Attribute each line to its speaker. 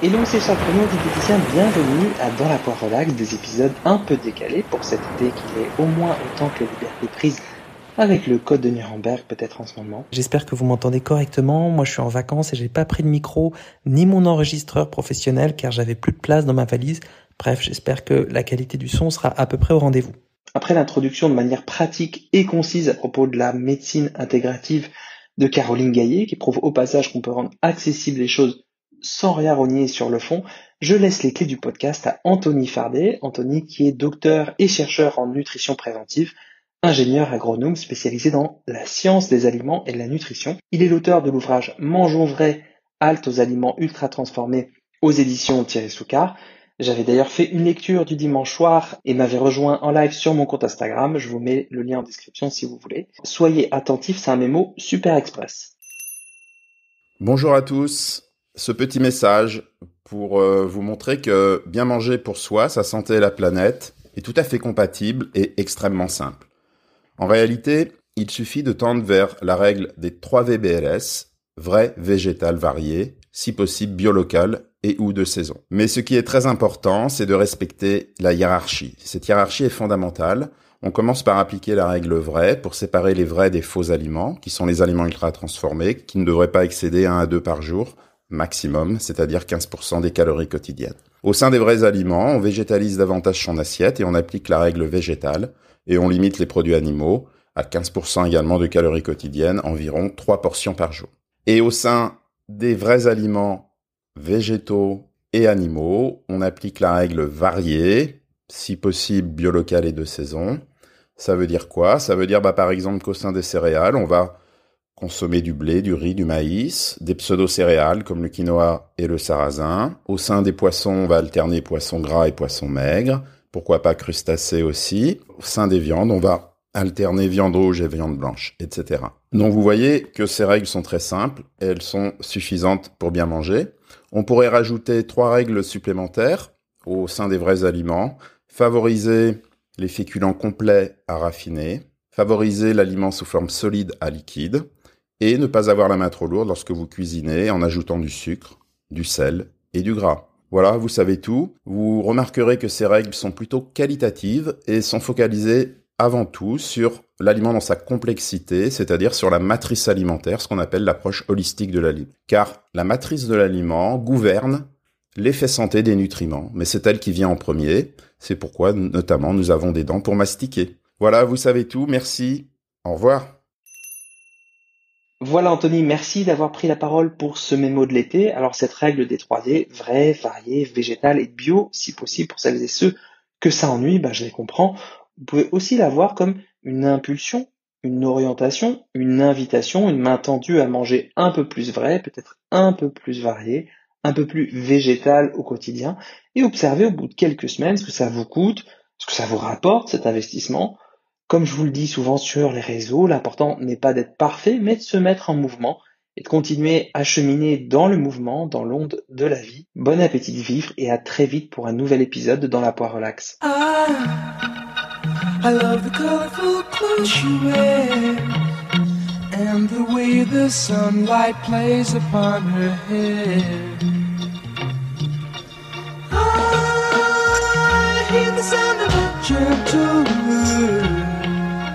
Speaker 1: Et donc c'est Prenot, diététicien, bienvenue à Dans la poire relax, des épisodes un peu décalés pour cet été qui est au moins autant que les libertés prises avec le code de Nuremberg peut-être en ce moment. J'espère que vous m'entendez correctement. Moi je suis en vacances et j'ai pas pris de micro ni mon enregistreur professionnel car j'avais plus de place dans ma valise. Bref, j'espère que la qualité du son sera à peu près au rendez-vous. Après l'introduction de manière pratique et concise à propos de la médecine intégrative de Caroline Gaillet, qui prouve au passage qu'on peut rendre accessibles les choses sans rien renier sur le fond, je laisse les clés du podcast à Anthony Fardet. Anthony qui est docteur et chercheur en nutrition préventive, ingénieur agronome spécialisé dans la science des aliments et de la nutrition. Il est l'auteur de l'ouvrage Mangeons vrai, halte aux aliments ultra transformés aux éditions Thierry Soucard. J'avais d'ailleurs fait une lecture du dimanche soir et m'avait rejoint en live sur mon compte Instagram. Je vous mets le lien en description si vous voulez. Soyez attentifs, c'est un mémo super express.
Speaker 2: Bonjour à tous ce petit message pour euh, vous montrer que bien manger pour soi, sa santé et la planète est tout à fait compatible et extrêmement simple. En réalité, il suffit de tendre vers la règle des 3 VBLS, vrai, végétal, varié, si possible biolocal et ou de saison. Mais ce qui est très important, c'est de respecter la hiérarchie. Cette hiérarchie est fondamentale. On commence par appliquer la règle vraie pour séparer les vrais des faux aliments, qui sont les aliments ultra transformés, qui ne devraient pas excéder 1 à 2 par jour, maximum, c'est-à-dire 15% des calories quotidiennes. Au sein des vrais aliments, on végétalise davantage son assiette et on applique la règle végétale et on limite les produits animaux à 15% également de calories quotidiennes, environ 3 portions par jour. Et au sein des vrais aliments végétaux et animaux, on applique la règle variée, si possible biolocal et de saison. Ça veut dire quoi? Ça veut dire bah, par exemple qu'au sein des céréales, on va consommer du blé, du riz, du maïs, des pseudo-céréales comme le quinoa et le sarrasin. Au sein des poissons, on va alterner poissons gras et poissons maigres. Pourquoi pas crustacés aussi. Au sein des viandes, on va alterner viande rouge et viande blanche, etc. Donc vous voyez que ces règles sont très simples et elles sont suffisantes pour bien manger. On pourrait rajouter trois règles supplémentaires au sein des vrais aliments. Favoriser les féculents complets à raffiner. Favoriser l'aliment sous forme solide à liquide et ne pas avoir la main trop lourde lorsque vous cuisinez en ajoutant du sucre, du sel et du gras. Voilà, vous savez tout. Vous remarquerez que ces règles sont plutôt qualitatives et sont focalisées avant tout sur l'aliment dans sa complexité, c'est-à-dire sur la matrice alimentaire, ce qu'on appelle l'approche holistique de l'aliment. Car la matrice de l'aliment gouverne l'effet santé des nutriments, mais c'est elle qui vient en premier. C'est pourquoi, notamment, nous avons des dents pour mastiquer. Voilà, vous savez tout. Merci. Au revoir.
Speaker 1: Voilà Anthony, merci d'avoir pris la parole pour ce mémo de l'été. Alors cette règle des 3D, vrai, varié, végétal et bio, si possible pour celles et ceux que ça ennuie, bah, je les comprends. Vous pouvez aussi la voir comme une impulsion, une orientation, une invitation, une main tendue à manger un peu plus vrai, peut-être un peu plus varié, un peu plus végétal au quotidien, et observer au bout de quelques semaines ce que ça vous coûte, ce que ça vous rapporte cet investissement, comme je vous le dis souvent sur les réseaux, l'important n'est pas d'être parfait, mais de se mettre en mouvement et de continuer à cheminer dans le mouvement, dans l'onde de la vie. Bon appétit de vivre et à très vite pour un nouvel épisode dans la poire relax. Ah,